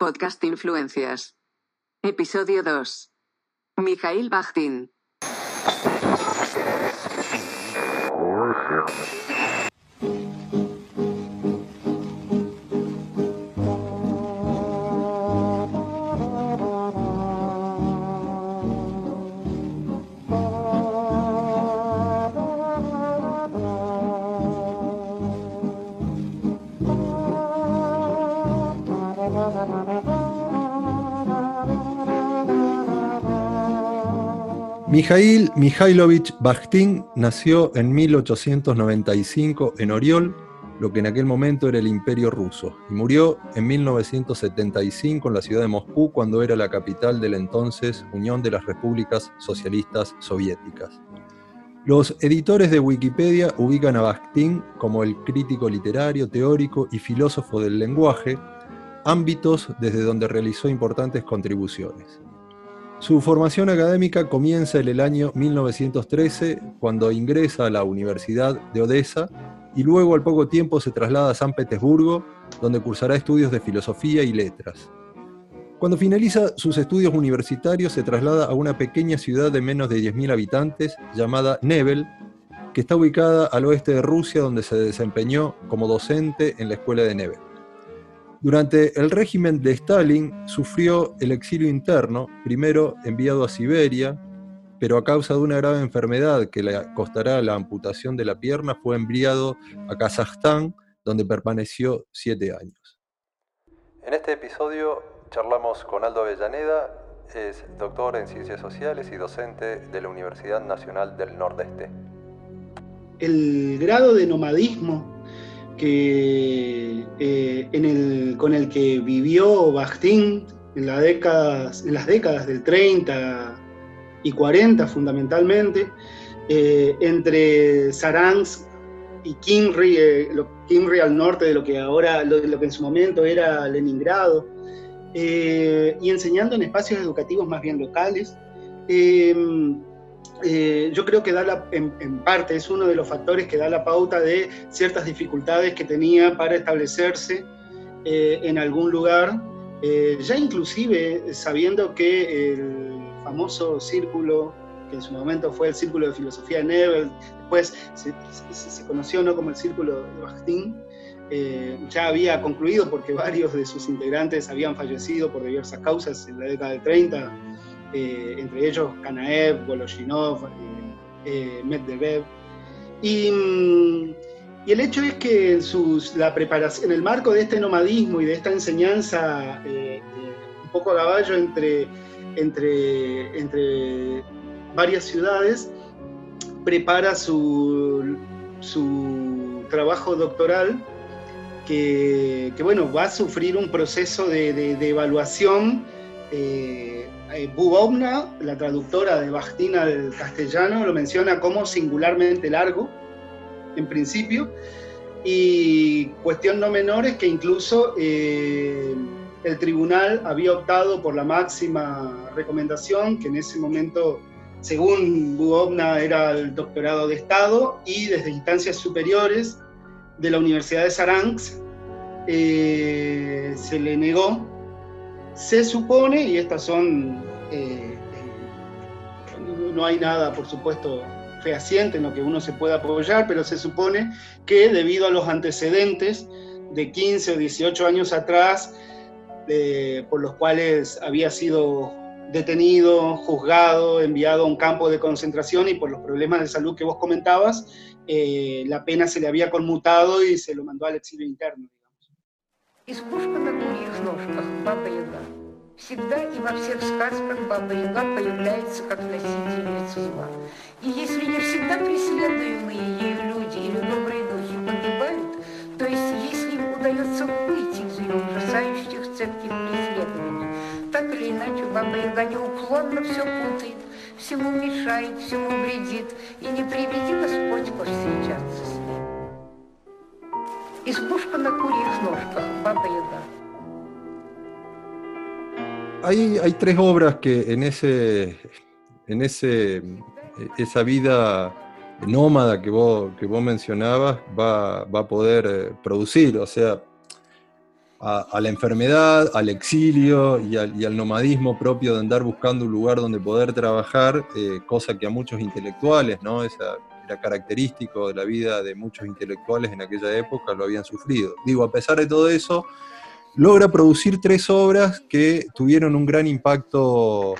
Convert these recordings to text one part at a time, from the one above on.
Podcast Influencias. Episodio 2. Mijail Bajtin. Mijail Mihailovich Bakhtin nació en 1895 en Oriol, lo que en aquel momento era el Imperio ruso, y murió en 1975 en la ciudad de Moscú cuando era la capital de la entonces Unión de las Repúblicas Socialistas Soviéticas. Los editores de Wikipedia ubican a Bakhtin como el crítico literario, teórico y filósofo del lenguaje, ámbitos desde donde realizó importantes contribuciones. Su formación académica comienza en el año 1913, cuando ingresa a la Universidad de Odessa y luego al poco tiempo se traslada a San Petersburgo, donde cursará estudios de filosofía y letras. Cuando finaliza sus estudios universitarios se traslada a una pequeña ciudad de menos de 10.000 habitantes llamada Nevel, que está ubicada al oeste de Rusia, donde se desempeñó como docente en la escuela de Nevel. Durante el régimen de Stalin sufrió el exilio interno, primero enviado a Siberia, pero a causa de una grave enfermedad que le costará la amputación de la pierna, fue enviado a Kazajstán, donde permaneció siete años. En este episodio charlamos con Aldo Avellaneda, es doctor en Ciencias Sociales y docente de la Universidad Nacional del Nordeste. El grado de nomadismo que, eh, con el que vivió Bakhtin en, las décadas del 30 y 40 fundamentalmente, eh, entre Saransk y Kimry, eh, al norte de lo que ahora, lo, que en su momento era Leningrado, y enseñando en espacios educativos más bien locales. Eh, yo creo que da en, parte es uno de los factores que da la pauta de ciertas dificultades que tenía para establecerse eh, en algún lugar, eh, ya inclusive sabiendo que el famoso círculo, que en su momento fue el círculo de filosofía de Nebel, después se, conoció ¿no? como el círculo de Bakhtin, ya había concluido porque varios de sus integrantes habían fallecido por diversas causas en la década del 30 eh, entre ellos Kanaev, Voloshinov, eh, eh, Medvedev. Y, mm, y, el hecho es que en, la preparación, en el marco de este nomadismo y de esta enseñanza un poco a caballo entre, entre, entre varias ciudades, prepara su, su trabajo doctoral que, que, bueno, va a sufrir un proceso de, de, evaluación eh, Bubovna, la traductora de Bakhtin al castellano, lo menciona como singularmente largo, en principio, y cuestión no menor es que incluso eh, el tribunal había optado por la máxima recomendación, que en ese momento, según Bubovna, era el doctorado de Estado, y desde instancias superiores de la Universidad de Saransk eh, se le negó se supone, y estas son, eh, no hay nada, por supuesto, fehaciente en lo que uno se pueda apoyar, pero se supone que debido a los antecedentes de 15 o 18 años atrás, por los cuales había sido detenido, juzgado, enviado a un campo de concentración y por los problemas de salud que vos comentabas, eh, la pena se le había conmutado y se lo mandó al exilio interno. Избушка на курьих ножках, Баба-Яга. Всегда и во всех сказках Баба-Яга появляется как носительница зла. И если не всегда преследуемые ею люди или добрые духи погибают, то есть если им удается выйти из ее ужасающих цепких преследований, так или иначе Баба-Яга неуклонно все путает, всему мешает, всему вредит, и не приведи Господь повстречаться с ней. Hay, tres obras que en, ese, en ese, esa vida nómada que vos, que vos mencionabas va, a poder eh, producir. O sea, a, la enfermedad, al exilio y al, nomadismo propio de andar buscando un lugar donde poder trabajar, eh, cosa que a muchos intelectuales, ¿no? Esa característico de la vida de muchos intelectuales en aquella época, lo habían sufrido. Digo, a pesar de todo eso, logra producir tres obras que tuvieron un gran impacto,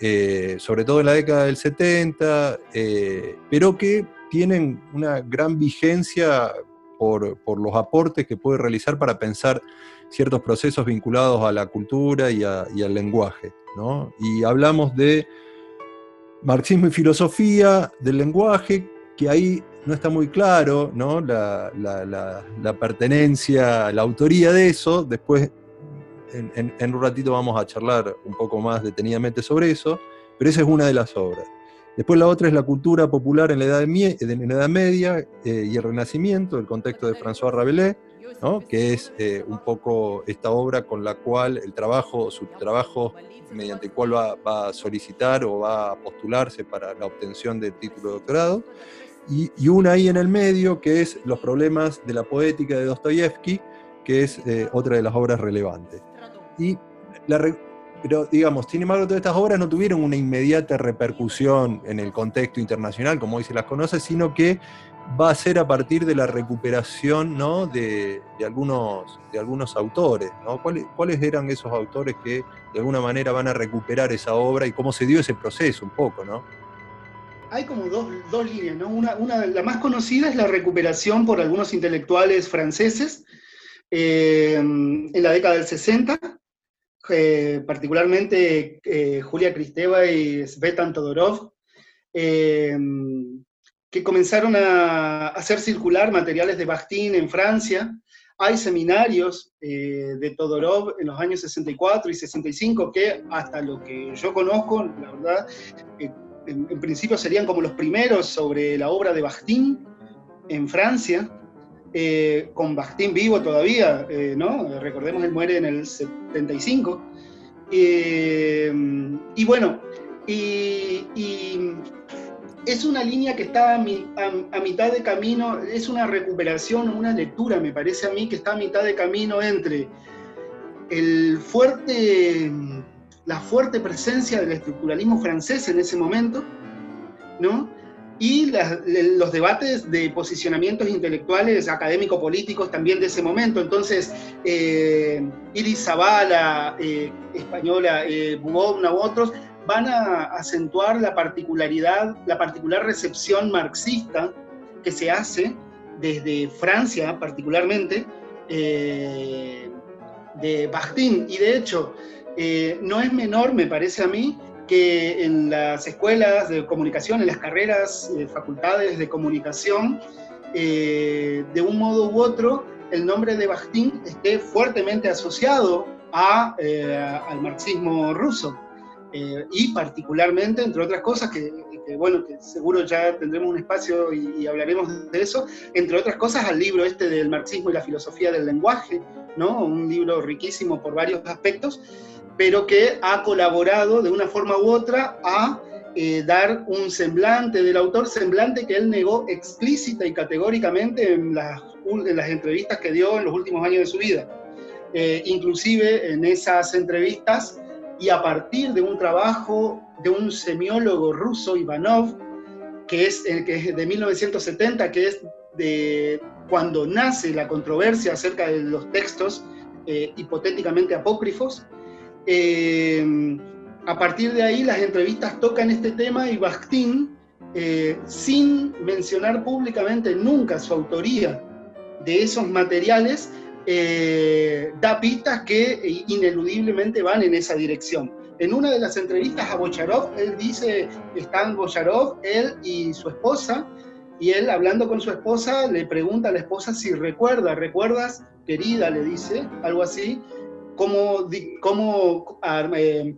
eh, sobre todo en la década del 70, eh, pero que tienen una gran vigencia por, los aportes que puede realizar para pensar ciertos procesos vinculados a la cultura y, al lenguaje. Y hablamos de marxismo y filosofía del lenguaje, que ahí no está muy claro. La, pertenencia, la autoría de eso. Después, en, un ratito vamos a charlar un poco más detenidamente sobre eso, pero esa es una de las obras. Después la otra es la cultura popular en la Edad, Media eh, y el Renacimiento, el contexto de François Rabelais, que es eh, un poco esta obra con la cual el trabajo, su trabajo mediante el cual va, a solicitar o va a postularse para la obtención del título de doctorado, y, una ahí en el medio que es Los problemas de la poética de Dostoyevsky, que es eh, otra de las obras relevantes. Y la, pero digamos, sin embargo, todas estas obras no tuvieron una inmediata repercusión en el contexto internacional, como hoy se las conoce, sino que va a ser a partir de la recuperación ¿no? de, algunos, de algunos autores. ¿no? ¿Cuáles, eran esos autores que de alguna manera van a recuperar esa obra y cómo se dio ese proceso un poco? ¿no? Hay como dos, líneas, ¿no? Una, una, la más conocida es la recuperación por algunos intelectuales franceses eh, en la década del 60, eh, particularmente eh, Julia Kristeva y Svetan Todorov, eh, que comenzaron a hacer circular materiales de Bakhtin en Francia. Hay seminarios de Todorov en los años 64 y 65 que, hasta lo que yo conozco, la verdad, en, principio serían como los primeros sobre la obra de Bakhtin en Francia. Eh, con Bastín vivo todavía, eh, ¿no? Recordemos, él muere en el 75. Eh, y bueno, y, es una línea que está a, mitad de camino, es una recuperación, una lectura, me parece a mí, que está a mitad de camino entre el fuerte, la fuerte presencia del estructuralismo francés en ese momento, ¿no? y los debates de posicionamientos intelectuales, académico-políticos también de ese momento. Entonces, eh, Iris Zavala, eh, española, eh, u otros, van a acentuar la particularidad, la particular recepción marxista que se hace desde Francia particularmente, eh, de Bakhtin. Y de hecho, no es menor, me parece a mí, que en las escuelas de comunicación, en las carreras, eh, facultades de comunicación, eh, de un modo u otro, el nombre de Bakhtin esté fuertemente asociado a, eh, al marxismo ruso. y particularmente, entre otras cosas, que, bueno, que seguro ya tendremos un espacio y, y, hablaremos de eso, entre otras cosas al libro este del marxismo y la filosofía del lenguaje, ¿no? Un libro riquísimo por varios aspectos, pero que ha colaborado de una forma u otra a eh, dar un semblante del autor, semblante que él negó explícita y categóricamente en las, en las entrevistas que dio en los últimos años de su vida. Eh, inclusive en esas entrevistas y a partir de un trabajo de un semiólogo ruso, Ivanov, que es, eh, que es de 1970, que es de cuando nace la controversia acerca de los textos hipotéticamente apócrifos, eh, a partir de ahí las entrevistas tocan este tema y Bakhtin, eh, sin mencionar públicamente nunca su autoría de esos materiales, eh, da pistas que ineludiblemente van en esa dirección. En una de las entrevistas a Bocharov, él dice, están Bocharov, él y su esposa, y él hablando con su esposa le pregunta a la esposa si recuerda, ¿recuerdas, querida? le dice, algo así, cómo, cómo eh,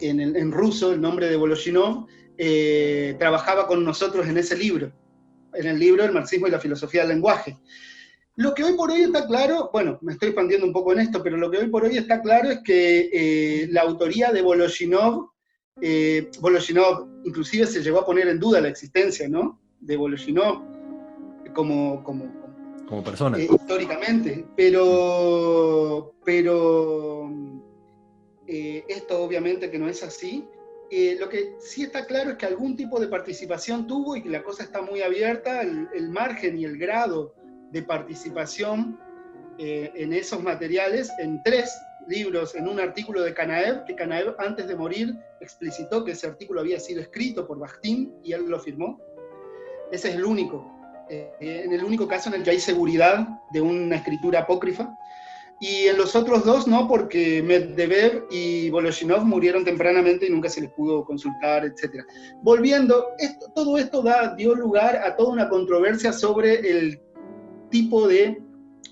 en, ruso el nombre de Voloshinov eh, trabajaba con nosotros en ese libro, en el libro El marxismo y la filosofía del lenguaje. Lo que hoy por hoy está claro, bueno, me estoy expandiendo un poco en esto, pero lo que hoy por hoy está claro es que eh, la autoría de Voloshinov, Voloshinov inclusive se llegó a poner en duda la existencia, ¿no? De Voloshinov como, como como persona. Eh, históricamente, pero, pero eh, esto obviamente que no es así. Eh, lo que sí está claro es que algún tipo de participación tuvo y que la cosa está muy abierta, el, margen y el grado de participación en esos materiales, en tres libros, en un artículo de Canaev, que Canaev antes de morir explicitó que ese artículo había sido escrito por Bakhtin y él lo firmó. Ese es el único eh, en el único caso en el que hay seguridad de una escritura apócrifa. Y en los otros dos no, porque Medvedev y Voloshinov murieron tempranamente y nunca se les pudo consultar, etc. Volviendo, esto, todo esto da, dio lugar a toda una controversia sobre el tipo de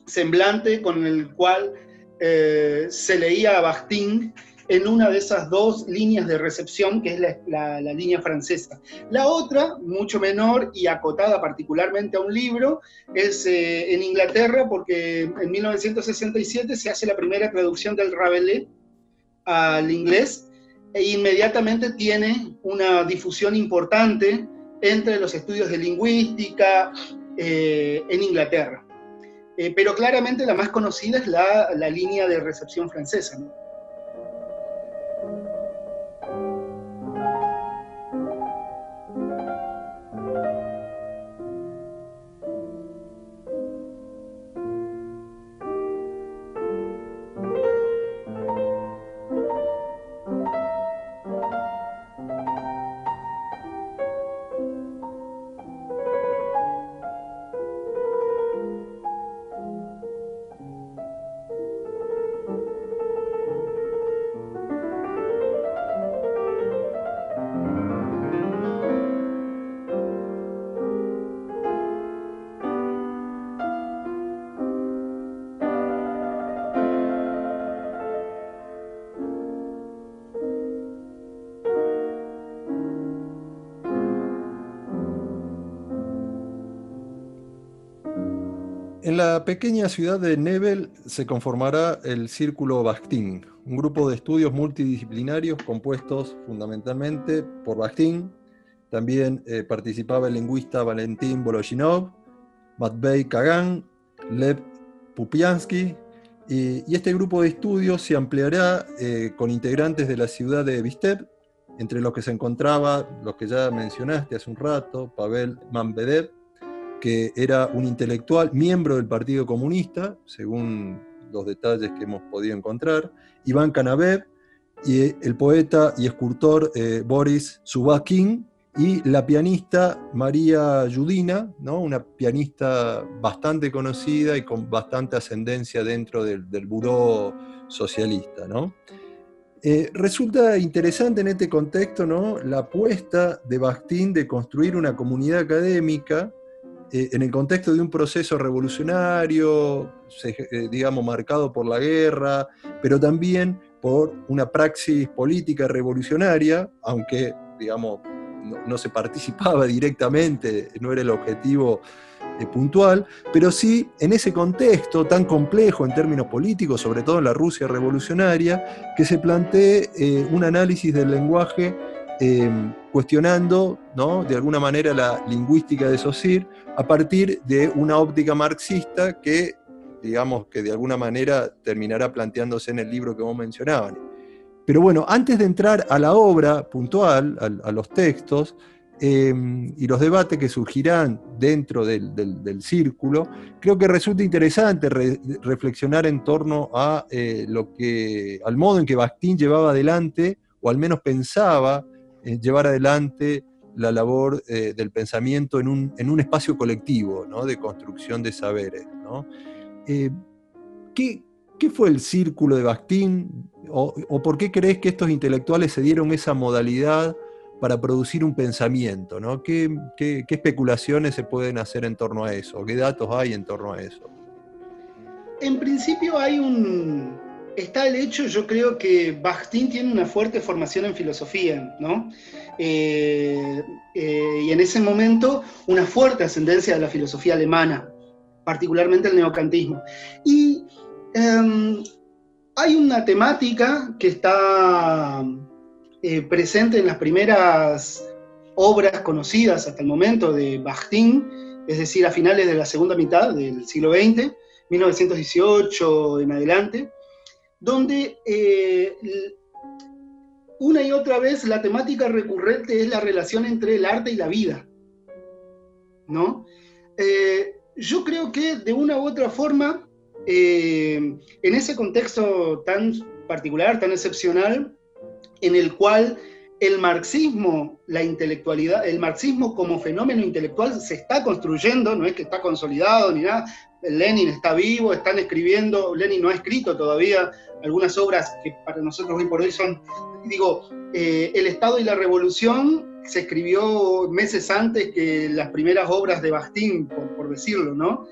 semblante con el cual eh, se leía a Bakhtin en una de esas dos líneas de recepción, que es la, línea francesa. La otra, mucho menor y acotada particularmente a un libro, es eh, en Inglaterra, porque en 1967 se hace la primera traducción del Rabelais al inglés e inmediatamente tiene una difusión importante entre los estudios de lingüística eh, en Inglaterra. Eh, pero claramente la más conocida es la, la línea de recepción francesa. ¿no? En la pequeña ciudad de Nebel se conformará el Círculo Bakhtin, un grupo de estudios multidisciplinarios compuestos fundamentalmente por Bakhtin. También eh, participaba el lingüista Valentín Voloshinov, Matvey Kagan, Lev Pupiansky, y, este grupo de estudios se ampliará eh, con integrantes de la ciudad de Visteb, entre los que se encontraba, los que ya mencionaste hace un rato, Pavel Mambedev, que era un intelectual, miembro del Partido Comunista, según los detalles que hemos podido encontrar, Iván Kanabev, y el poeta y escultor eh, Boris Zubakin, y la pianista María Yudina, ¿no? una pianista bastante conocida y con bastante ascendencia dentro del, del buró socialista. ¿no? Eh, resulta interesante en este contexto ¿no? la apuesta de Bakhtin de construir una comunidad académica eh, en el contexto de un proceso revolucionario, eh, digamos, marcado por la guerra, pero también por una praxis política revolucionaria, aunque, digamos, no, se participaba directamente, no era el objetivo eh, puntual, pero sí en ese contexto tan complejo en términos políticos, sobre todo en la Rusia revolucionaria, que se plantee un análisis del lenguaje Em, cuestionando ¿no? de alguna manera la lingüística de Saussure a partir de una óptica marxista que, digamos, que de alguna manera terminará planteándose en el libro que vos mencionabas. Pero bueno, antes de entrar a la obra puntual, a, los textos, em, y los debates que surgirán dentro del, círculo, creo que resulta interesante reflexionar en torno a eh, lo que, al modo en que Bakhtin llevaba adelante, o al menos pensaba, eh, llevar adelante la labor eh, del pensamiento en un, en un, espacio colectivo, ¿no? de construcción de saberes. ¿no? Eh, ¿qué, ¿qué, fue el círculo de Bakhtin? O, o, por qué crees que estos intelectuales se dieron esa modalidad para producir un pensamiento? ¿no? ¿Qué, qué, qué especulaciones se pueden hacer en torno a eso? ¿Qué datos hay en torno a eso? En principio hay un, está el hecho, yo creo que Bakhtin tiene una fuerte formación en filosofía, ¿no? Eh, eh, y en ese momento una fuerte ascendencia de la filosofía alemana, particularmente el neocantismo. Y em, hay una temática que está eh, presente en las primeras obras conocidas hasta el momento de Bakhtin, es decir, a finales de la segunda mitad del siglo XX, 1918 en adelante, donde eh, una y otra vez la temática recurrente es la relación entre el arte y la vida. ¿no? Eh, yo creo que de una u otra forma, eh, en ese contexto tan particular, tan excepcional, en el cual el marxismo, la intelectualidad, el marxismo como fenómeno intelectual se está construyendo, no es que está consolidado ni nada, Lenin está vivo, están escribiendo, Lenin no ha escrito todavía algunas obras que para nosotros hoy por hoy son, digo, eh, El Estado y la Revolución se escribió meses antes que las primeras obras de Bastín, por, decirlo, ¿no?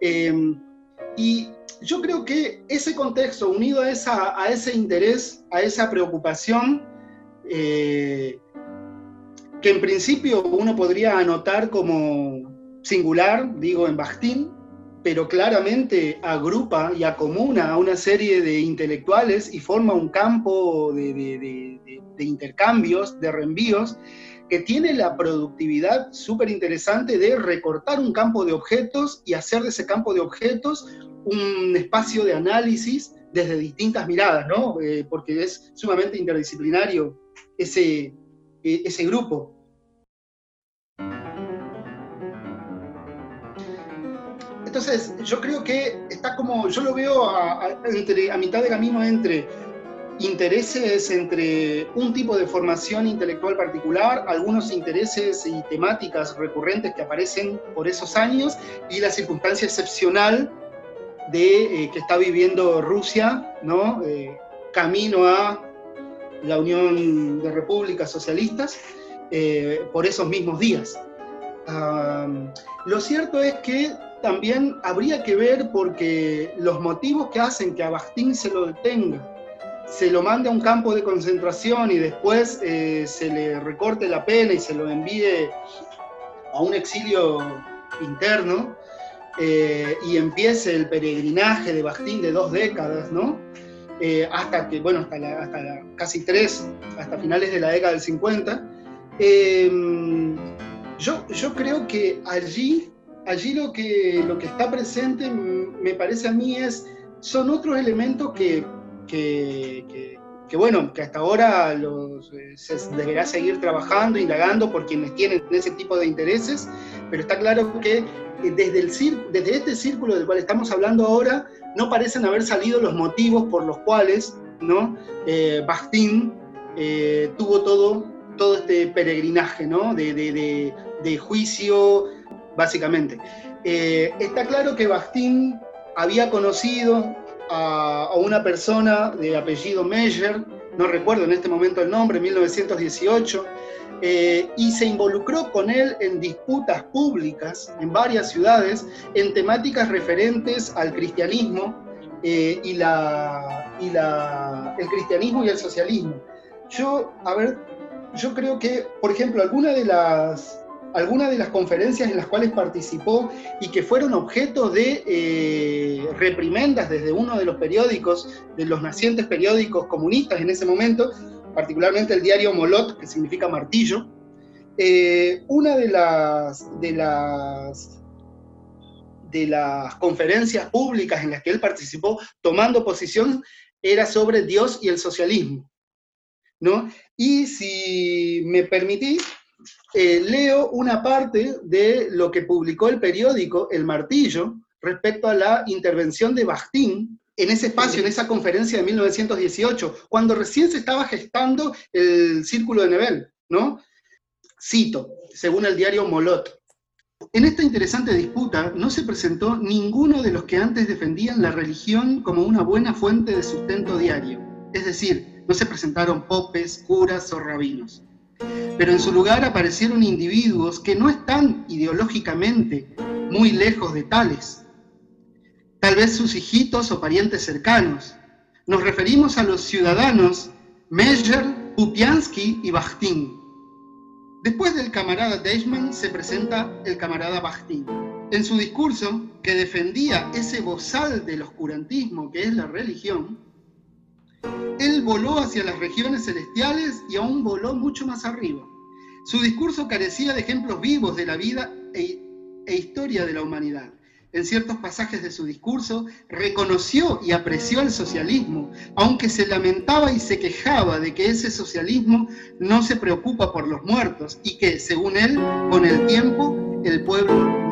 Em, y yo creo que ese contexto, unido a, ese interés, a esa preocupación, eh, que en principio uno podría anotar como singular, digo, en Bastín, pero claramente agrupa y acomuna a una serie de intelectuales y forma un campo de, intercambios, de reenvíos, que tiene la productividad súper interesante de recortar un campo de objetos y hacer de ese campo de objetos un espacio de análisis desde distintas miradas, ¿no? Eh, porque es sumamente interdisciplinario ese, e, ese grupo. Entonces, yo creo que está como, yo lo veo a mitad de camino entre intereses entre un tipo de formación intelectual particular, algunos intereses y temáticas recurrentes que aparecen por esos años y la circunstancia excepcional de eh, que está viviendo Rusia, ¿no? Eh, camino a la Unión de Repúblicas Socialistas eh, por esos mismos días. lo cierto es que también habría que ver porque los motivos que hacen que a Bastín se lo detenga se lo mande a un campo de concentración y después eh, se le recorte la pena y se lo envíe a un exilio interno eh, y empiece el peregrinaje de Bastín de dos décadas, ¿no? Eh, hasta que, bueno, hasta, hasta casi tres, hasta finales de la década del 50. Em, yo, yo creo que allí, allí lo, que, lo que está presente, me parece a mí, es, son otros elementos que que, bueno, que hasta ahora los, eh, se deberá seguir trabajando, indagando por quienes tienen ese tipo de intereses, pero está claro que eh, desde, el, desde este círculo del cual estamos hablando ahora, no parecen haber salido los motivos por los cuales ¿no? Eh, Bastín tuvo todo, todo este peregrinaje ¿no? de, de, de, juicio, básicamente. está claro que Bastín había conocido a, una persona de apellido Meyer, no recuerdo en este momento el nombre, 1918, eh, y se involucró con él en disputas públicas en varias ciudades en temáticas referentes al cristianismo eh, y la, el cristianismo y el socialismo. Yo, a ver, yo creo que, por ejemplo, alguna de las algunas de las conferencias en las cuales participó y que fueron objeto de eh, reprimendas desde uno de los periódicos, de los nacientes periódicos comunistas en ese momento, particularmente el diario Molot, que significa martillo. Eh, una de las, de las de las conferencias públicas en las que él participó tomando posición era sobre Dios y el socialismo. ¿no? Y si me permitís, eh, leo una parte de lo que publicó el periódico El Martillo respecto a la intervención de Bastín en ese espacio, en esa conferencia de 1918, cuando recién se estaba gestando el Círculo de Nebel, ¿no? Cito, según el diario Molot. En esta interesante disputa no se presentó ninguno de los que antes defendían la religión como una buena fuente de sustento diario, es decir, no se presentaron popes, curas o rabinos pero en su lugar aparecieron individuos que no están ideológicamente muy lejos de tales. Tal vez sus hijitos o parientes cercanos. Nos referimos a los ciudadanos Meyer, Pupiansky y Bakhtin. Después del camarada Deichmann se presenta el camarada Bakhtin. En su discurso, que defendía ese bozal del oscurantismo que es la religión, él voló hacia las regiones celestiales y aún voló mucho más arriba. Su discurso carecía de ejemplos vivos de la vida e, e historia de la humanidad. En ciertos pasajes de su discurso reconoció y apreció el socialismo, aunque se lamentaba y se quejaba de que ese socialismo no se preocupa por los muertos y que, según él, con el tiempo el pueblo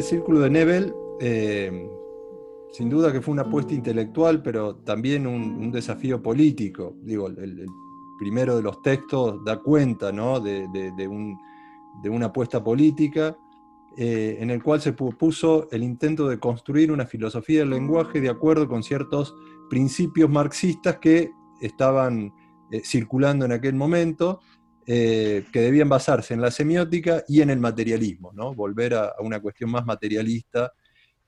este círculo de Nebel, eh, sin duda que fue una apuesta intelectual, pero también un, desafío político. Digo, el, primero de los textos da cuenta de, una apuesta política eh, en el cual se propuso el intento de construir una filosofía del lenguaje de acuerdo con ciertos principios marxistas que estaban eh, circulando en aquel momento eh, que debían basarse en la semiótica y en el materialismo, ¿no? volver a, una cuestión más materialista.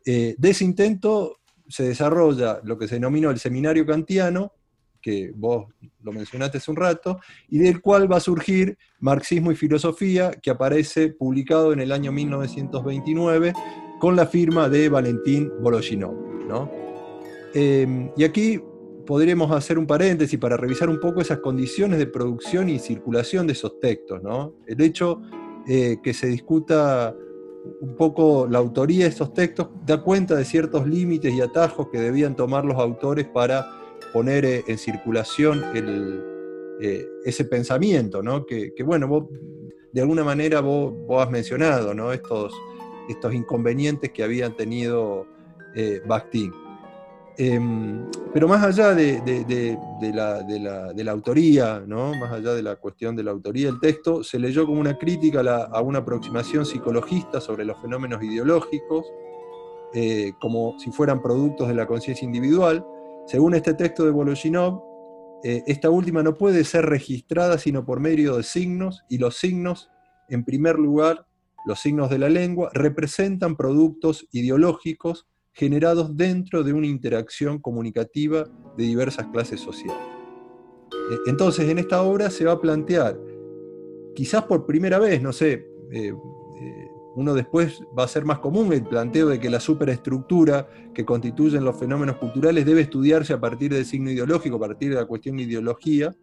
Eh, de ese intento se desarrolla lo que se denominó el seminario kantiano, que vos lo mencionaste hace un rato, y del cual va a surgir Marxismo y Filosofía, que aparece publicado en el año 1929 con la firma de Valentín Voloshinov. ¿no? Eh, y aquí podríamos hacer un paréntesis para revisar un poco esas condiciones de producción y circulación de esos textos. ¿no? El hecho eh, que se discuta un poco la autoría de esos textos da cuenta de ciertos límites y atajos que debían tomar los autores para poner eh, en circulación eh, ese pensamiento, ¿no? que, bueno, de alguna manera vos, has mencionado estos inconvenientes que habían tenido Bakhtin. Em, pero más allá de, la, autoría, ¿no? más allá de la cuestión de la autoría del texto, se leyó como una crítica a, una aproximación psicologista sobre los fenómenos ideológicos, eh, como si fueran productos de la conciencia individual. Según este texto de Voloshinov, eh, esta última no puede ser registrada sino por medio de signos, y los signos, en primer lugar, los signos de la lengua, representan productos ideológicos generados dentro de una interacción comunicativa de diversas clases sociales. Eh, entonces, en esta obra se va a plantear, quizás por primera vez, no sé, eh, eh, uno después va a ser más común el planteo de que la superestructura que constituyen los fenómenos culturales debe estudiarse a partir del signo ideológico, a partir de la cuestión de ideología,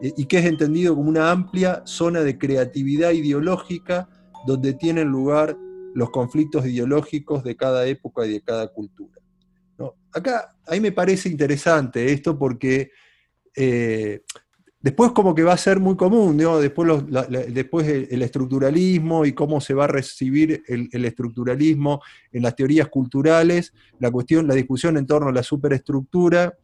y que es entendido como una amplia zona de creatividad ideológica donde tienen lugar los conflictos ideológicos de cada época y de cada cultura. Acá, ahí me parece interesante esto porque eh, después como que va a ser muy común, después, después el, estructuralismo y cómo se va a recibir el, estructuralismo en las teorías culturales, la cuestión, la discusión en torno a la superestructura,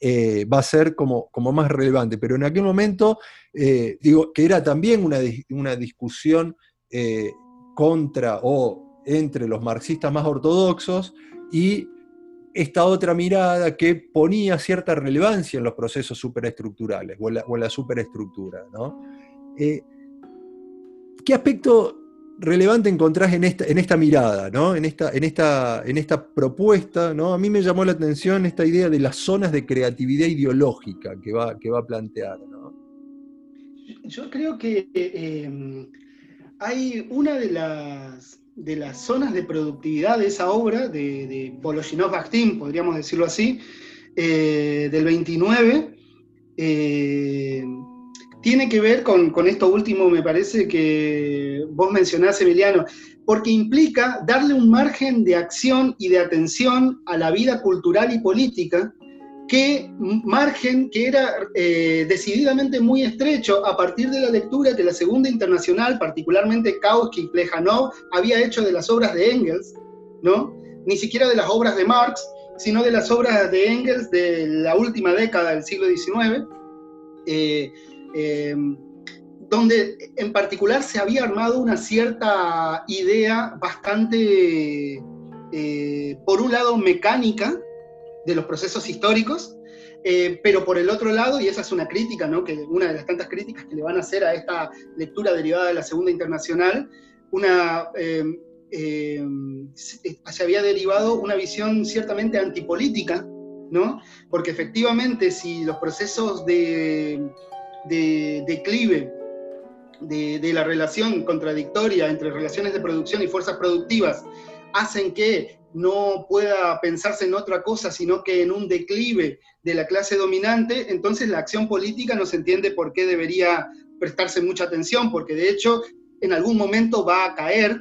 eh, va a ser como, como, más relevante. Pero en aquel momento, eh, digo, que era también una, una discusión contra o entre los marxistas más ortodoxos y esta otra mirada que ponía cierta relevancia en los procesos superestructurales o en la, superestructura. Eh, ¿Qué aspecto relevante encontrás en esta, en esta mirada, en, esta, en, esta, en esta propuesta? ¿no? A mí me llamó la atención esta idea de las zonas de creatividad ideológica que va, que va a plantear. Yo creo que eh, hay una de las, de las zonas de productividad de esa obra, de, de Bakhtin, podríamos decirlo así, eh, del 29, eh, tiene que ver con, con, esto último, me parece que vos mencionás, Emiliano, porque implica darle un margen de acción y de atención a la vida cultural y política que margen que era eh, decididamente muy estrecho a partir de la lectura que la Segunda Internacional, particularmente Kautsky, Plejanov, había hecho de las obras de Engels, ¿no? Ni siquiera de las obras de Marx, sino de las obras de Engels de la última década del siglo XIX. Eh, eh, donde en particular se había armado una cierta idea bastante, por un lado, mecánica de los procesos históricos, eh, pero por el otro lado, y esa es una crítica, ¿no? que una de las tantas críticas que le van a hacer a esta lectura derivada de la Segunda Internacional, una, eh, se había derivado una visión ciertamente antipolítica, ¿no? porque efectivamente si los procesos de, de declive de, la relación contradictoria entre relaciones de producción y fuerzas productivas hacen que no pueda pensarse en otra cosa, sino que en un declive de la clase dominante, entonces la acción política no se entiende por qué debería prestarse mucha atención, porque de hecho en algún momento va a caer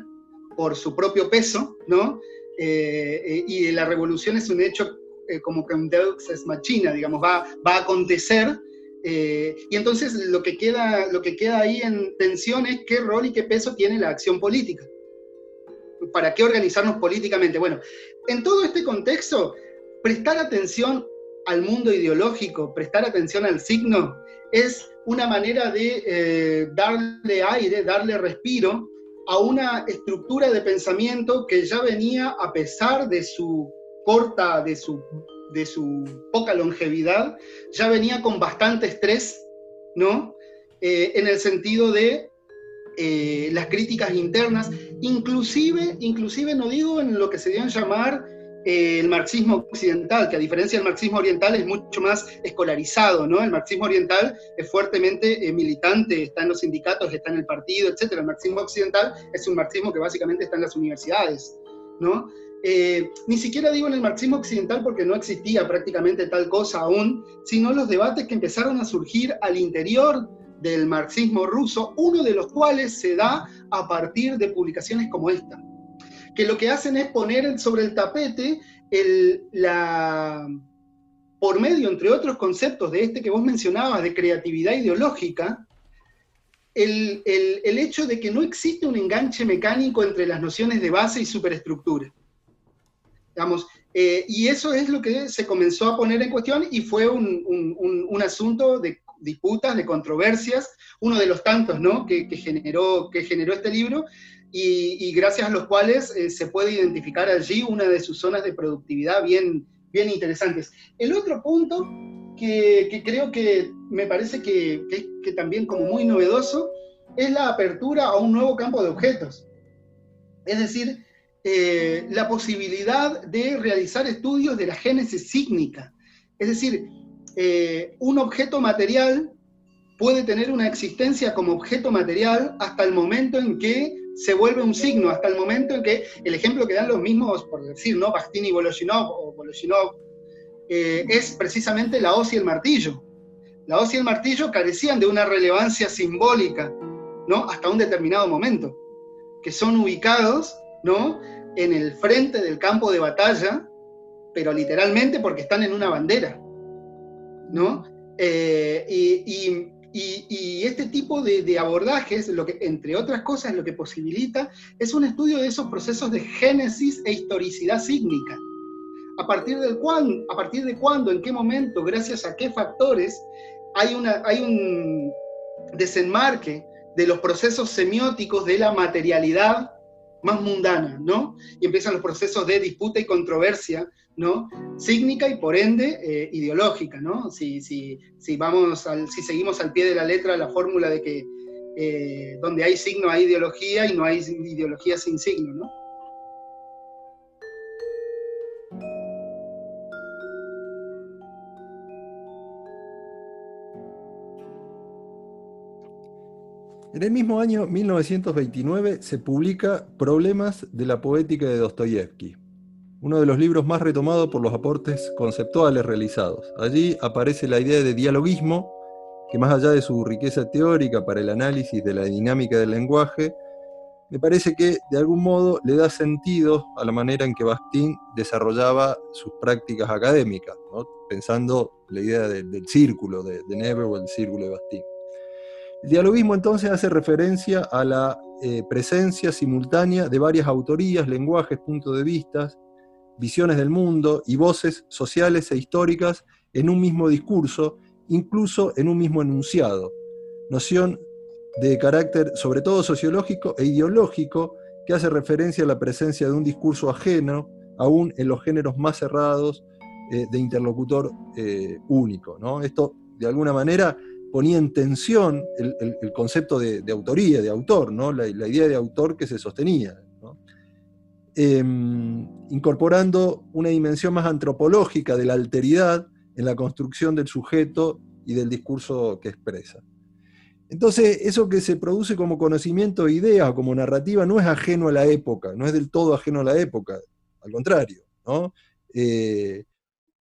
por su propio peso, ¿no? Eh, eh, y la revolución es un hecho eh, como que un deus es machina, digamos, va, va a acontecer y entonces lo que, queda, lo que queda ahí en tensión es qué rol y qué peso tiene la acción política. ¿Para qué organizarnos políticamente? Bueno, en todo este contexto, prestar atención al mundo ideológico, prestar atención al signo, es una manera de eh, darle aire, darle respiro a una estructura de pensamiento que ya venía, a pesar de su corta, de su de su poca longevidad, ya venía con bastante estrés, ¿no? Eh, en el sentido de eh, las críticas internas, inclusive, inclusive no digo en lo que se dio a llamar eh, el marxismo occidental, que a diferencia del marxismo oriental es mucho más escolarizado, ¿no? El marxismo oriental es fuertemente militante, está en los sindicatos, está en el partido, etc. El marxismo occidental es un marxismo que básicamente está en las universidades, ¿no? Eh, ni siquiera digo en el marxismo occidental porque no existía prácticamente tal cosa aún, sino los debates que empezaron a surgir al interior del marxismo ruso, uno de los cuales se da a partir de publicaciones como esta, que lo que hacen es poner sobre el tapete por medio, entre otros conceptos de este que vos mencionabas, de creatividad ideológica, el, el, el hecho de que no existe un enganche mecánico entre las nociones de base y superestructura. Digamos, eh, y eso es lo que se comenzó a poner en cuestión y fue un, un, asunto de disputas, de controversias, uno de los tantos ¿no? que, generó, que generó este libro y, gracias a los cuales eh, se puede identificar allí una de sus zonas de productividad bien, bien interesantes. El otro punto que, que creo que me parece que, que también como muy novedoso es la apertura a un nuevo campo de objetos. Es decir, eh, la posibilidad de realizar estudios de la génesis sígnica. Es decir, eh, un objeto material puede tener una existencia como objeto material hasta el momento en que se vuelve un signo, hasta el momento en que, el ejemplo que dan los mismos, por decir, ¿no? Bakhtin y Voloshinov, Voloshinov, eh, es precisamente la hoz y el martillo. La hoz y el martillo carecían de una relevancia simbólica, ¿no? Hasta un determinado momento, que son ubicados ¿no? En el frente del campo de batalla, pero literalmente porque están en una bandera, ¿no? Eh, y, este tipo de, abordajes, lo que, entre otras cosas, lo que posibilita es un estudio de esos procesos de génesis e historicidad sígnica. A partir, del cuán, a partir de cuándo, en qué momento, gracias a qué factores, hay, una, hay un desenmarque de los procesos semióticos de la materialidad más mundana, ¿no? Y empiezan los procesos de disputa y controversia, ¿no? Sígnica y por ende eh, ideológica, ¿no? Si, vamos si seguimos al pie de la letra la fórmula de que eh, donde hay signo hay ideología y no hay ideología sin signo, ¿no? En el mismo año 1929 se publica Problemas de la poética de Dostoyevsky, uno de los libros más retomados por los aportes conceptuales realizados. Allí aparece la idea de dialogismo, que más allá de su riqueza teórica para el análisis de la dinámica del lenguaje, me parece que de algún modo le da sentido a la manera en que Bakhtin desarrollaba sus prácticas académicas, pensando la idea del círculo de, de Never o el círculo de Bakhtin. El dialogismo entonces hace referencia a la eh, presencia simultánea de varias autorías, lenguajes, puntos de vista, visiones del mundo y voces sociales e históricas en un mismo discurso, incluso en un mismo enunciado, noción de carácter sobre todo sociológico e ideológico que hace referencia a la presencia de un discurso ajeno, aún en los géneros más cerrados eh, de interlocutor eh, único. ¿no? Esto, de alguna manera, ponía en tensión el, concepto de, autoría, de autor, ¿no? la, idea de autor que se sostenía, em, incorporando una dimensión más antropológica de la alteridad en la construcción del sujeto y del discurso que expresa. Entonces, eso que se produce como conocimiento de ideas o como narrativa no es ajeno a la época, no es del todo ajeno a la época, al contrario, eh,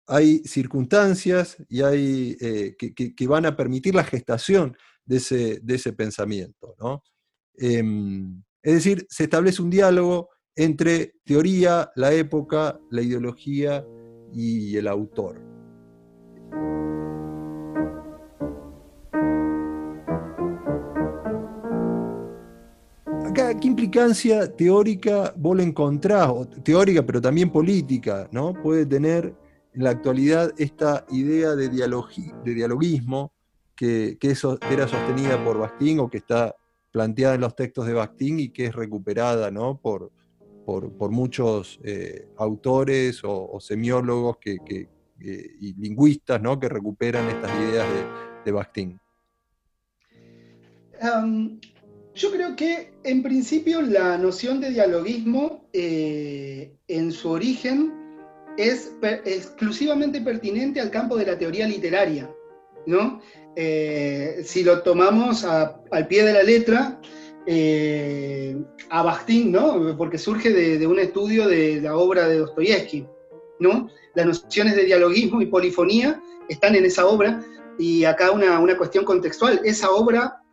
hay circunstancias y hay, eh, que, van a permitir la gestación de ese, pensamiento. Em, es decir, se establece un diálogo entre teoría, la época, la ideología y el autor. ¿qué implicancia teórica vos le encontrás, teórica pero también política, ¿no? puede tener en la actualidad esta idea de, de dialoguismo que, era sostenida por Bastín o que está planteada en los textos de Bastín y que es recuperada ¿no? por, por, muchos eh, autores o, semiólogos que, y lingüistas ¿no? que recuperan estas ideas de, de Bastín. Yo creo que en principio la noción de dialoguismo eh, en su origen es exclusivamente pertinente al campo de la teoría literaria, ¿no? Eh, si lo tomamos al pie de la letra, eh, a Bastín, ¿no? Porque surge de, un estudio de la obra de Dostoyevsky, ¿no? Las nociones de dialoguismo y polifonía están en esa obra, y acá una, una cuestión contextual, esa obra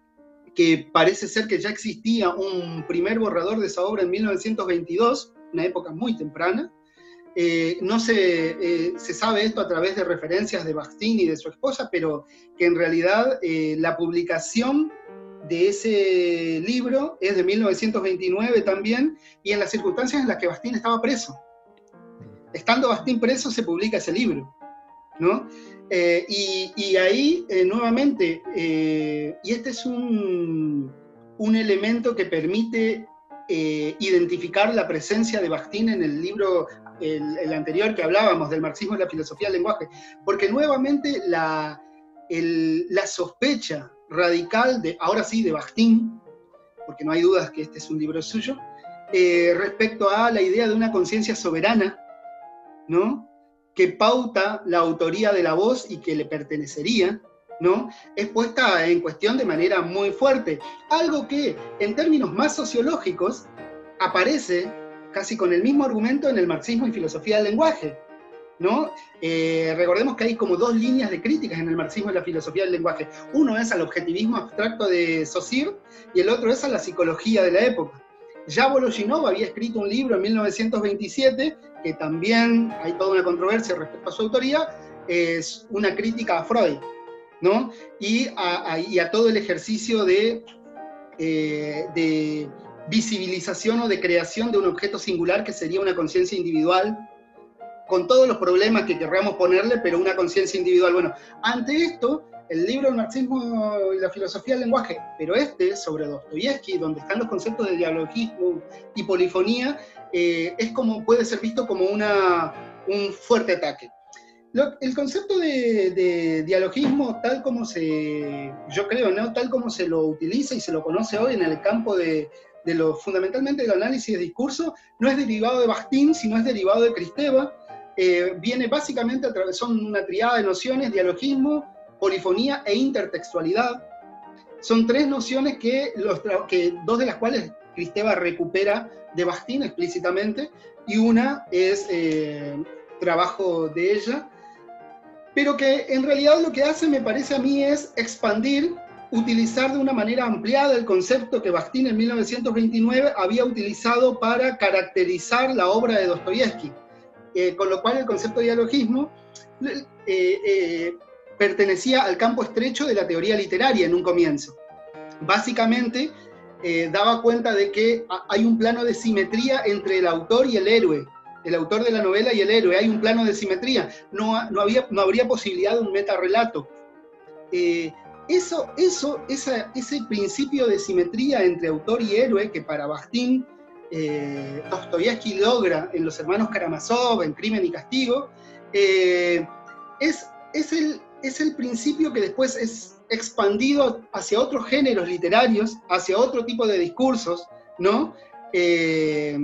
que parece ser que ya existía un primer borrador de esa obra en 1922, una época muy temprana. Eh, no se, eh, se, sabe esto a través de referencias de Bastín y de su esposa, pero que en realidad eh, la publicación de ese libro es de 1929 también, y en las circunstancias en las que Bastín estaba preso. Estando Bastín preso se publica ese libro, ¿no? Eh, y, ahí, eh, nuevamente, eh, y este es un, elemento que permite identificar la presencia de Bakhtin en el libro, el, anterior que hablábamos, del marxismo y la filosofía del lenguaje, porque nuevamente la, la sospecha radical de, ahora sí, de Bakhtin, porque no hay dudas que este es un libro suyo, respecto a la idea de una conciencia soberana, ¿no? que pauta la autoría de la voz y que le pertenecería, ¿no? Es puesta en cuestión de manera muy fuerte. Algo que, en términos más sociológicos, aparece casi con el mismo argumento en el marxismo y filosofía del lenguaje. Eh, recordemos que hay como dos líneas de críticas en el marxismo y la filosofía del lenguaje. Uno es al objetivismo abstracto de Saussure y el otro es a la psicología de la época. Ya Voloshinov había escrito un libro en 1927 que también hay toda una controversia respecto a su autoría, es una crítica a Freud, ¿no? Y a, todo el ejercicio de, eh, de visibilización o de creación de un objeto singular que sería una conciencia individual, con todos los problemas que querramos ponerle, pero una conciencia individual. Bueno, ante esto, el libro El marxismo y la filosofía del lenguaje, pero este, sobre Dostoyevsky, donde están los conceptos de dialogismo y polifonía, eh, es como, puede ser visto como una, un fuerte ataque. el concepto de, dialogismo, tal como se, yo creo, ¿no? tal como se lo utiliza y se lo conoce hoy en el campo de, lo fundamentalmente del análisis de discurso, no es derivado de Bastín, sino es derivado de Cristeva. Eh, viene básicamente a través, son una triada de nociones, dialogismo, polifonía e intertextualidad. Son tres nociones que, los, que dos de las cuales Cristeva recupera de Bastín explícitamente, y una es eh, trabajo de ella, pero que en realidad lo que hace, me parece a mí, es expandir, utilizar de una manera ampliada el concepto que Bastín en 1929 había utilizado para caracterizar la obra de Dostoyevsky, eh, con lo cual el concepto de dialogismo eh, pertenecía al campo estrecho de la teoría literaria en un comienzo. Básicamente, eh, daba cuenta de que hay un plano de simetría entre el autor y el héroe, el autor de la novela y el héroe, hay un plano de simetría, no, no, había, no habría posibilidad de un metarrelato. Eh, eso, eso, ese principio de simetría entre autor y héroe que para Bakhtin eh, Dostoyevsky logra en Los Hermanos Karamazov, en Crimen y Castigo, eh, es, el, principio que después es expandido hacia otros géneros literarios, hacia otro tipo de discursos, ¿no? Eh,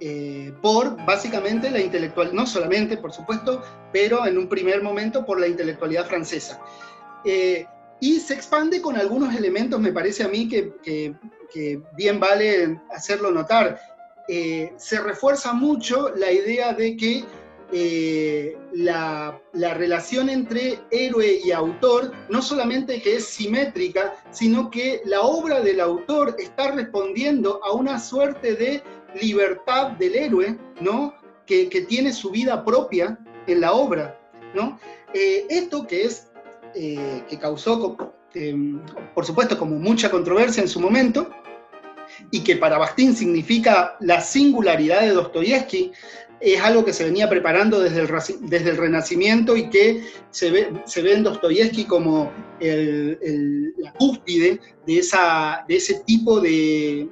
eh, por básicamente la intelectual, no solamente, por supuesto, pero en un primer momento por la intelectualidad francesa. y se expande con algunos elementos, me parece a mí, que bien vale hacerlo notar. Eh, se refuerza mucho la idea de que eh, la, relación entre héroe y autor no solamente que es simétrica, sino que la obra del autor está respondiendo a una suerte de libertad del héroe, ¿no? Que, tiene su vida propia en la obra, ¿no? Eh, esto que es, que causó, por supuesto, como mucha controversia en su momento, y que para Bakhtin significa la singularidad de Dostoyevsky, es algo que se venía preparando desde el, desde el Renacimiento y que se ve, se ve en Dostoyevsky como la cúspide de, esa, de ese tipo de,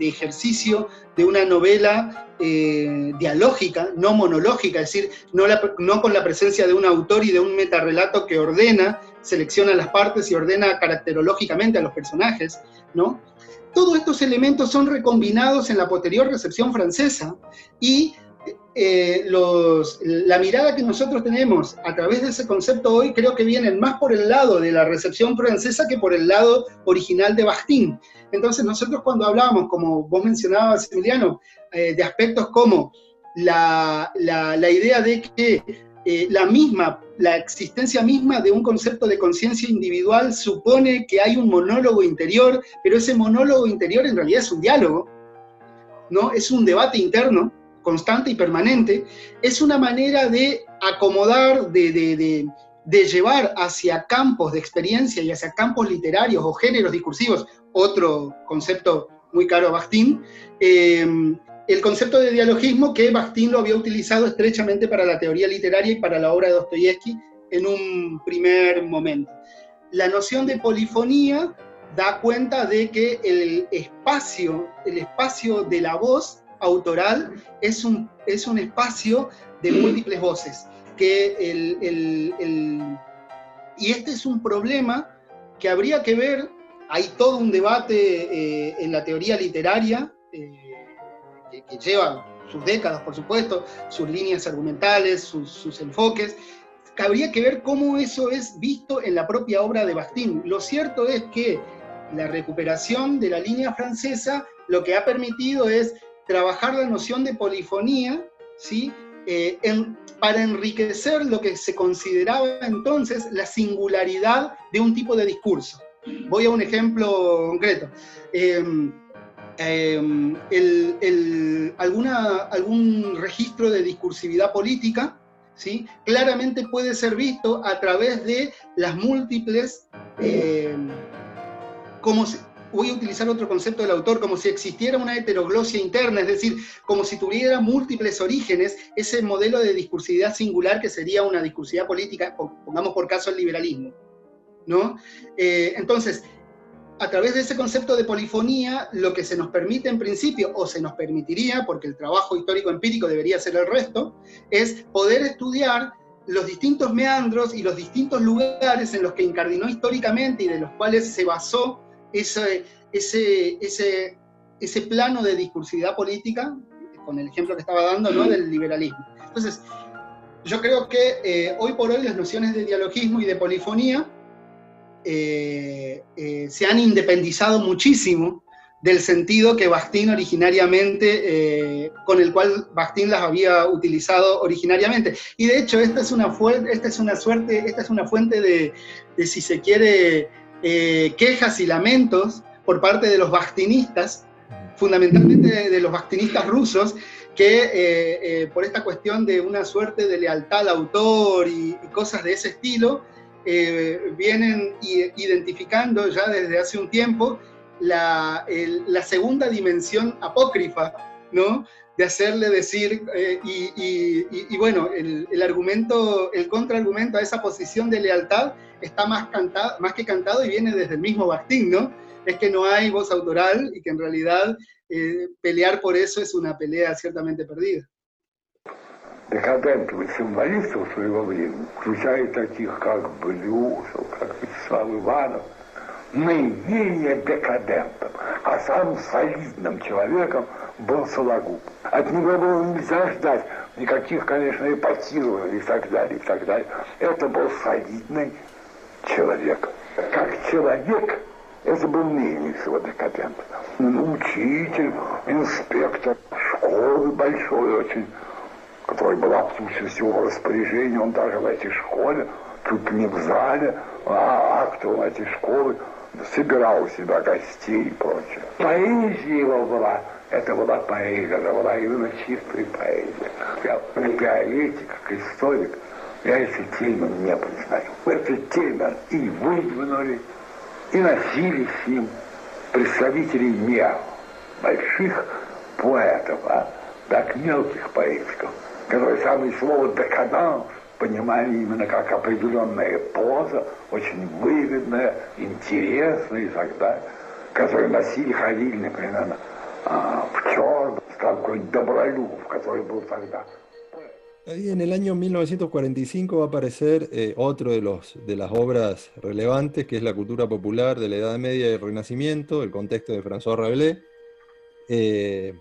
ejercicio de una novela eh, dialógica, no monológica, es decir, no, no con la presencia de un autor y de un metarrelato que ordena, selecciona las partes y ordena caracterológicamente a los personajes, ¿no? Todos estos elementos son recombinados en la posterior recepción francesa y eh, la mirada que nosotros tenemos a través de ese concepto hoy creo que vienen más por el lado de la recepción francesa que por el lado original de Bakhtin. Entonces nosotros cuando hablamos, como vos mencionabas, Emiliano, eh, de aspectos como la idea de que eh, la misma, la existencia misma de un concepto de conciencia individual supone que hay un monólogo interior, pero ese monólogo interior en realidad es un diálogo, ¿no? Es un debate interno, constante y permanente, es una manera de acomodar, de, llevar hacia campos de experiencia y hacia campos literarios o géneros discursivos, otro concepto muy caro a Bakhtin, eh, el concepto de dialogismo que Bakhtin lo había utilizado estrechamente para la teoría literaria y para la obra de Dostoyevsky en un primer momento. La noción de polifonía da cuenta de que el espacio, el espacio de la voz autoral es un, es un espacio de múltiples voces. Que el, y este es un problema que habría que ver, hay todo un debate eh, en la teoría literaria, eh, que, lleva sus décadas, por supuesto, sus líneas argumentales, sus, enfoques. Habría que ver cómo eso es visto en la propia obra de Bakhtin. Lo cierto es que la recuperación de la línea francesa lo que ha permitido es trabajar la noción de polifonía, ¿sí? Eh, para enriquecer lo que se consideraba entonces la singularidad de un tipo de discurso. Voy a un ejemplo concreto. Eh, Em, alguna, algún registro de discursividad política, ¿sí? claramente puede ser visto a través de las múltiples, em, como voy a utilizar otro concepto del autor, como si existiera una heteroglosia interna, es decir, como si tuviera múltiples orígenes, ese modelo de discursividad singular que sería una discursividad política, pongamos por caso el liberalismo. ¿no? Eh, entonces, a través de ese concepto de polifonía, lo que se nos permite en principio, o se nos permitiría, porque el trabajo histórico empírico debería ser el resto, es poder estudiar los distintos meandros y los distintos lugares en los que incardinó históricamente y de los cuales se basó ese, ese, ese, ese plano de discursividad política, con el ejemplo que estaba dando, ¿no? del liberalismo. Entonces, yo creo que eh, hoy por hoy las nociones de dialogismo y de polifonía eh, eh, se han independizado muchísimo del sentido que Bastín originariamente, eh, con el cual Bastín las había utilizado originariamente. Y de hecho, esta es una, esta es una suerte, esta es una fuente de, si se quiere, quejas y lamentos por parte de los bastinistas, fundamentalmente de, los bastinistas rusos, que por esta cuestión de una suerte de lealtad al autor y cosas de ese estilo, eh, vienen identificando ya desde hace un tiempo la, segunda dimensión apócrifa ¿no? De hacerle decir, eh, y, bueno, el, argumento, el contraargumento a esa posición de lealtad está más, cantado, más que cantado y viene desde el mismo Bakhtin, ¿no? Es que no hay voz autoral y que en realidad eh, pelear por eso es una pelea ciertamente perdida. Декадентовый символистов своего времени, включая таких, как Блюсов, как Вячеслав Иванов, наименее декадентом, а самым солидным человеком был Сологуб. От него было нельзя ждать никаких, конечно, эпатирований и так далее, и так далее. Это был солидный человек. Как человек, это был менее всего декадент. Ну, учитель, инспектор школы большой очень, который был отсутствие всего распоряжения, он даже в этой школе, чуть не в зале, а актовом этой школы, собирал у себя гостей и прочее. Поэзия его была, это была поэзия, это была именно чистая поэзия. Я как теоретик, как историк, я этот термин не признаю. Этот термин и выдвинули, и носили с ним представители не больших поэтов, а так мелких поэтиков, которые самое слово «декаданс» понимали именно как определенная поза, очень выгодная, интересная и так далее, которые носили, ходили, например, в черном, такой Добролюбов, который был тогда. Ahí en el año 1945 va a aparecer eh, otro de, los, de las obras relevantes, que es la cultura popular de la Edad Media y el Renacimiento, el contexto de François Rabelais. Eh,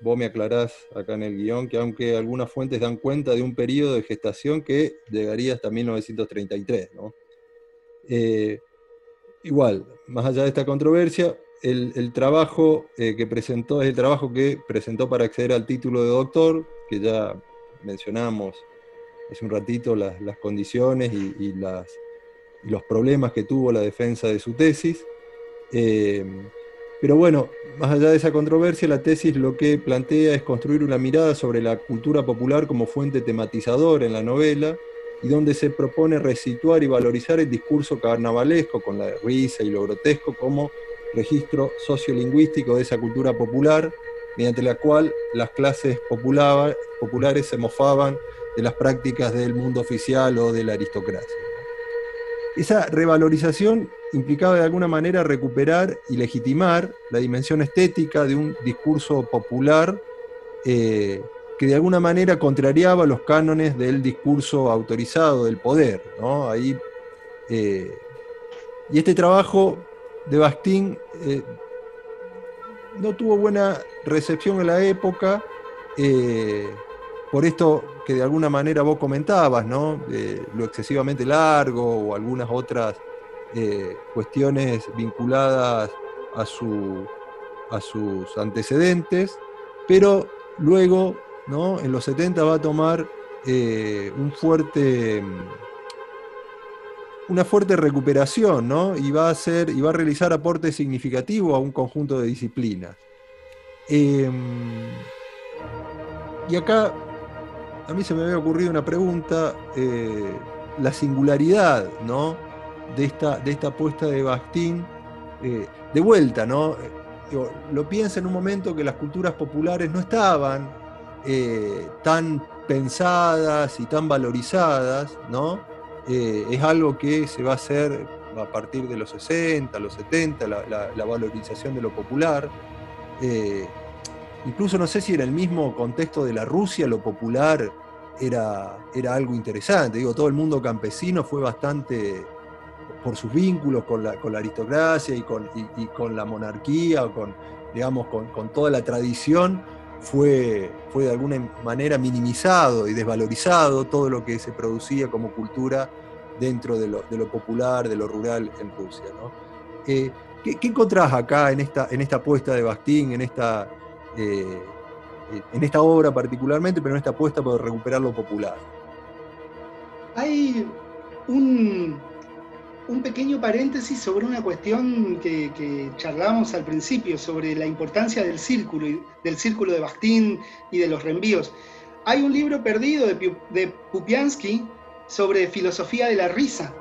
vos me aclarás acá en el guion que aunque algunas fuentes dan cuenta de un periodo de gestación que llegaría hasta 1933. Eh, igual, más allá de esta controversia, el, trabajo eh, que presentó es el trabajo que presentó para acceder al título de doctor, que ya mencionamos hace un ratito las, condiciones y, las, los problemas que tuvo la defensa de su tesis. Eh, pero bueno, más allá de esa controversia, la tesis lo que plantea es construir una mirada sobre la cultura popular como fuente tematizadora en la novela y donde se propone resituar y valorizar el discurso carnavalesco con la risa y lo grotesco como registro sociolingüístico de esa cultura popular, mediante la cual las clases populares se mofaban de las prácticas del mundo oficial o de la aristocracia. Esa revalorización implicaba de alguna manera recuperar y legitimar la dimensión estética de un discurso popular eh, que de alguna manera contrariaba los cánones del discurso autorizado del poder. Ahí, eh, y este trabajo de Bastín eh, no tuvo buena recepción en la época, por esto que de alguna manera vos comentabas, ¿no? lo excesivamente largo o algunas otras eh, cuestiones vinculadas a, su, a sus antecedentes, pero luego, en los 70 va a tomar eh, un fuerte, una fuerte recuperación ¿no? y, va a hacer, y va a realizar aportes significativos a un conjunto de disciplinas. Em, y acá a mí se me había ocurrido una pregunta, eh, la singularidad, ¿no? De esta, de esta apuesta de Bastín, eh, de vuelta, ¿no? lo piensa en un momento que las culturas populares no estaban eh, tan pensadas y tan valorizadas, ¿no? Eh, es algo que se va a hacer a partir de los 60, los 70, la, valorización de lo popular. incluso no sé si en el mismo contexto de la Rusia lo popular era, era algo interesante. Digo, todo el mundo campesino fue bastante por sus vínculos con la, con la aristocracia y con, y, con, la monarquía, con, digamos, con, con, toda la tradición, fue, fue de alguna manera minimizado y desvalorizado todo lo que se producía como cultura dentro de lo, de lo popular, de lo rural en Rusia. Eh, ¿qué, ¿qué, encontrás acá en esta, en esta apuesta de Bastín, en esta, eh, en esta obra particularmente, pero en esta apuesta por recuperar lo popular? Hay un, un pequeño paréntesis sobre una cuestión que, charlamos al principio, sobre la importancia del círculo, del círculo de Bakhtin y de los reenvíos. Hay un libro perdido de, Pupiansky sobre filosofía de la risa,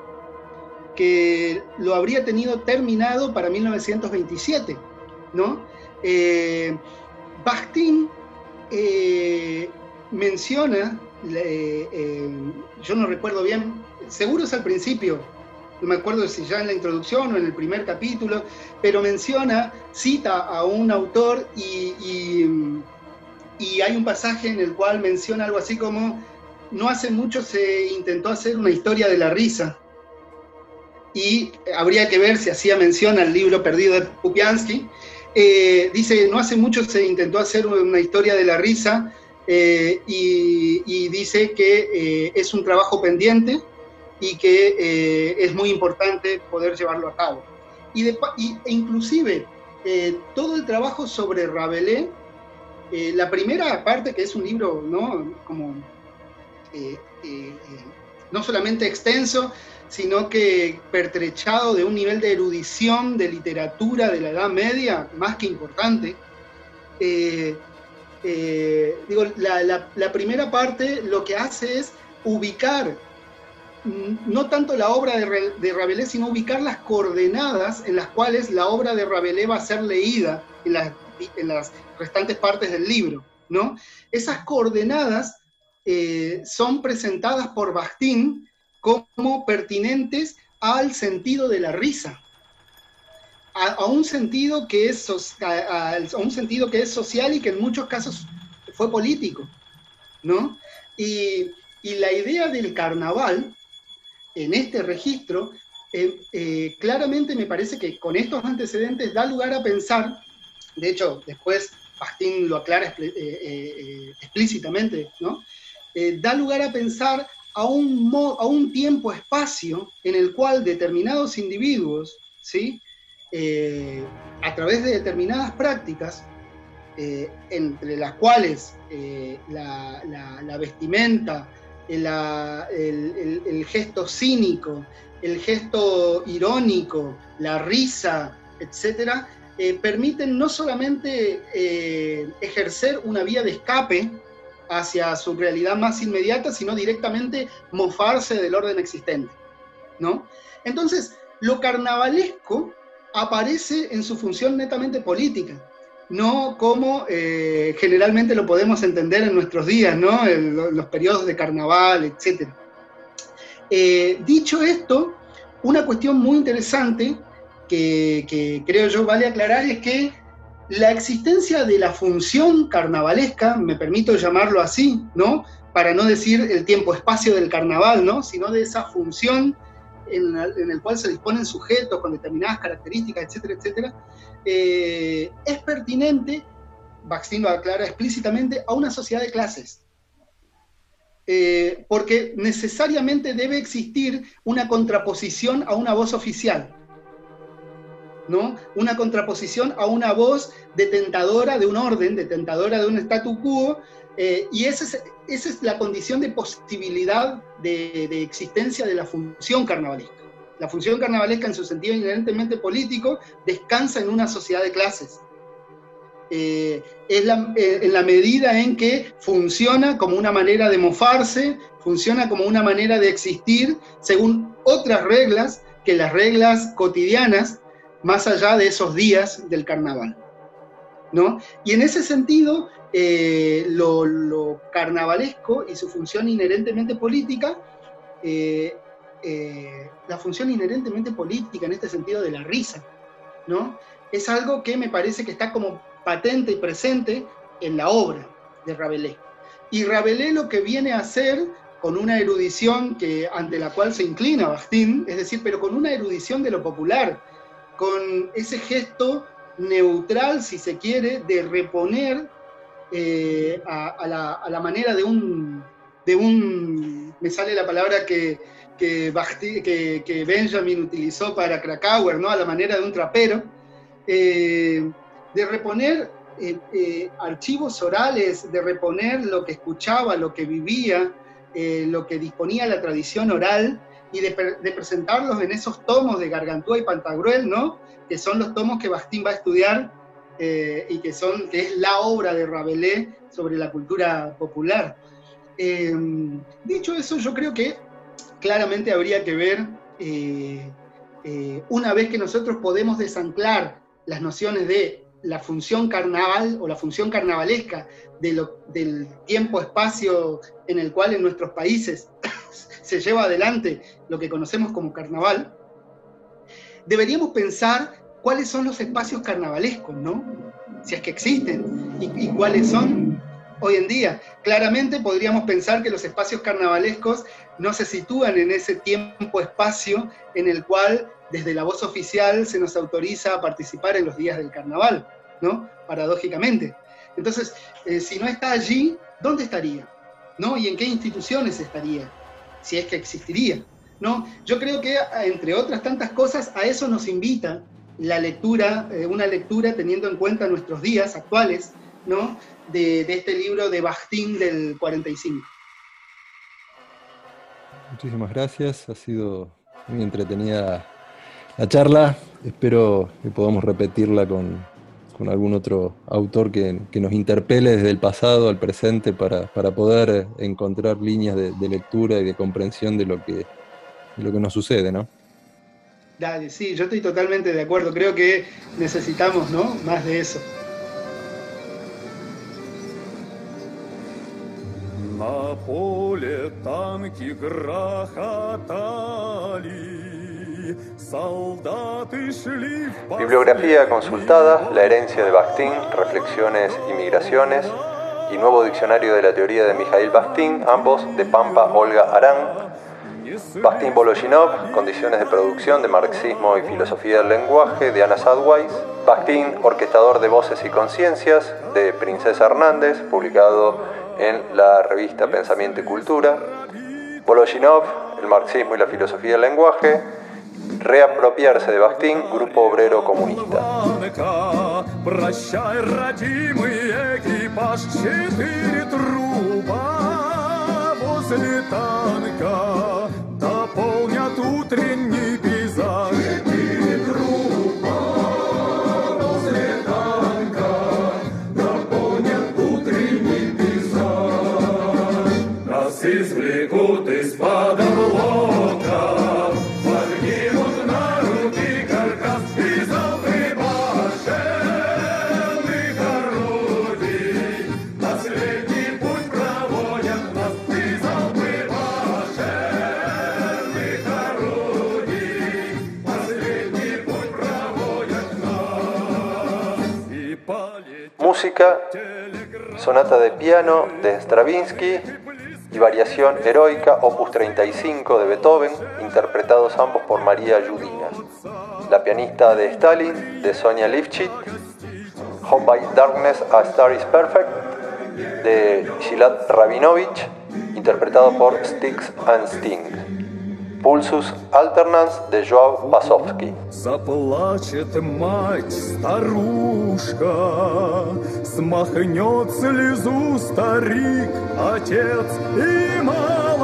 que lo habría tenido terminado para 1927, ¿no? Eh, eh, menciona, eh, yo no recuerdo bien, seguro es al principio, no me acuerdo si ya en la introducción o en el primer capítulo, pero menciona, cita a un autor y, hay un pasaje en el cual menciona algo así como, no hace mucho se intentó hacer una historia de la risa, y habría que ver si hacía mención al libro perdido de Pupiansky. Eh, dice, no hace mucho se intentó hacer una historia de la risa eh, y, dice que eh, es un trabajo pendiente y que es muy importante poder llevarlo a cabo. Y, e inclusive todo el trabajo sobre Rabelais, la primera parte que es un libro, ¿no? Como, no solamente extenso, sino que pertrechado de un nivel de erudición, de literatura de la Edad Media, más que importante. Eh, eh, digo, la, primera parte lo que hace es ubicar, no tanto la obra de, Rabelais, sino ubicar las coordenadas en las cuales la obra de Rabelais va a ser leída en las, en las restantes partes del libro. ¿no? Esas coordenadas eh, son presentadas por Bastín como pertinentes al sentido de la risa, a, un, sentido que es, a, un sentido que es social y que en muchos casos fue político, ¿no? Y, la idea del carnaval en este registro, eh, eh, claramente me parece que con estos antecedentes da lugar a pensar, de hecho, después Bastín lo aclara eh, explícitamente, ¿no? da lugar a pensar a un, tiempo-espacio en el cual determinados individuos, ¿sí? A través de determinadas prácticas, entre las cuales la, vestimenta, el, el, gesto cínico, el gesto irónico, la risa, etc., permiten no solamente ejercer una vía de escape hacia su realidad más inmediata, sino directamente mofarse del orden existente. ¿no? Entonces, lo carnavalesco aparece en su función netamente política, no como eh, generalmente lo podemos entender en nuestros días, ¿no? los periodos de carnaval, etc. Eh, dicho esto, una cuestión muy interesante que, que creo yo vale aclarar es que la existencia de la función carnavalesca, me permito llamarlo así, ¿no? Para no decir el tiempo-espacio del carnaval, ¿no? Sino de esa función en, el cual se disponen sujetos con determinadas características, etcétera, etcétera, eh, es pertinente, Baxin lo aclara explícitamente, a una sociedad de clases. Eh, porque necesariamente debe existir una contraposición a una voz oficial. ¿no? Una contraposición a una voz detentadora de un orden, detentadora de un statu quo, eh, y esa es, esa es, la condición de posibilidad de, existencia de la función carnavalesca. La función carnavalesca en su sentido inherentemente político descansa en una sociedad de clases. Eh, es eh, en la medida en que funciona como una manera de mofarse, funciona como una manera de existir según otras reglas que las reglas cotidianas más allá de esos días del carnaval. ¿no? Y en ese sentido, eh, lo, carnavalesco y su función inherentemente política, eh, eh, la función inherentemente política en este sentido de la risa, ¿no? es algo que me parece que está como patente y presente en la obra de Rabelais. Y Rabelais lo que viene a hacer con una erudición que, ante la cual se inclina Bastín, es decir, pero con una erudición de lo popular, con ese gesto neutral, si se quiere, de reponer eh, a, la, manera de un, de un, me sale la palabra que, que, Benjamin utilizó para Krakauer, ¿no? a la manera de un trapero, eh, de reponer eh, archivos orales, de reponer lo que escuchaba, lo que vivía, lo que disponía la tradición oral, y de, presentarlos en esos tomos de Gargantúa y Pantagruel, ¿no? que son los tomos que Bastín va a estudiar eh, y que, son, que es la obra de Rabelais sobre la cultura popular. Eh, dicho eso, yo creo que claramente habría que ver, eh, una vez que nosotros podemos desanclar las nociones de la función carnaval o la función carnavalesca del tiempo-espacio en el cual en nuestros países se lleva adelante lo que conocemos como carnaval, deberíamos pensar cuáles son los espacios carnavalescos, ¿no? Si es que existen, y, cuáles son hoy en día. Claramente podríamos pensar que los espacios carnavalescos no se sitúan en ese tiempo-espacio en el cual desde la voz oficial se nos autoriza a participar en los días del carnaval, ¿no? Paradójicamente. Entonces, eh, si no está allí, ¿dónde estaría? ¿No? ¿Y en qué instituciones estaría? Si es que existiría. ¿No? Yo creo que, entre otras tantas cosas, a eso nos invita la lectura, eh, una lectura teniendo en cuenta nuestros días actuales, ¿no? De, de este libro de Bakhtin del 45. Muchísimas gracias, ha sido muy entretenida la charla. Espero que podamos repetirla con, algún otro autor que, nos interpele desde el pasado al presente para, poder encontrar líneas de, lectura y de comprensión de lo que, lo que nos sucede, ¿no? Dale, sí, yo estoy totalmente de acuerdo. Creo que necesitamos ¿no? más de eso. Bibliografía consultada, La herencia de Bakhtin, Reflexiones y Migraciones y Nuevo Diccionario de la Teoría de Mijail Bakhtin, ambos de Pampa Olga Arán. Bakhtin Boloshinov, Condiciones de producción de Marxismo y Filosofía del Lenguaje, de Ana Sadweiss. Bakhtin, Orquestador de Voces y Conciencias, de Princesa Hernández, publicado en la revista Pensamiento y Cultura. Boloshinov, El Marxismo y la Filosofía del Lenguaje, Reapropiarse de Bakhtin, Grupo Obrero Comunista. дополнят утренний piano de Stravinsky y variación heroica opus 35 de Beethoven, interpretados ambos por María Yudina. La pianista de Stalin de Sonia Lifchit, Hope by Darkness a Star is Perfect de Shilat Rabinovich, interpretado por Sticks and Sting. Pulsus Alternans de Joao Pasovsky. Заплачет мать, старушка, смахнет слезу старик, отец и молодая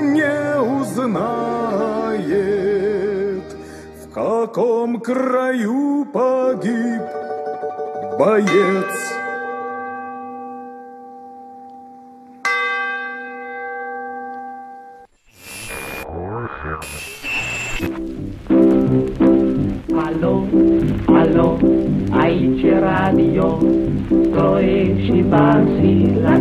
не узнает, в каком краю погиб боец. Allo, allo, aici radio, croiești și la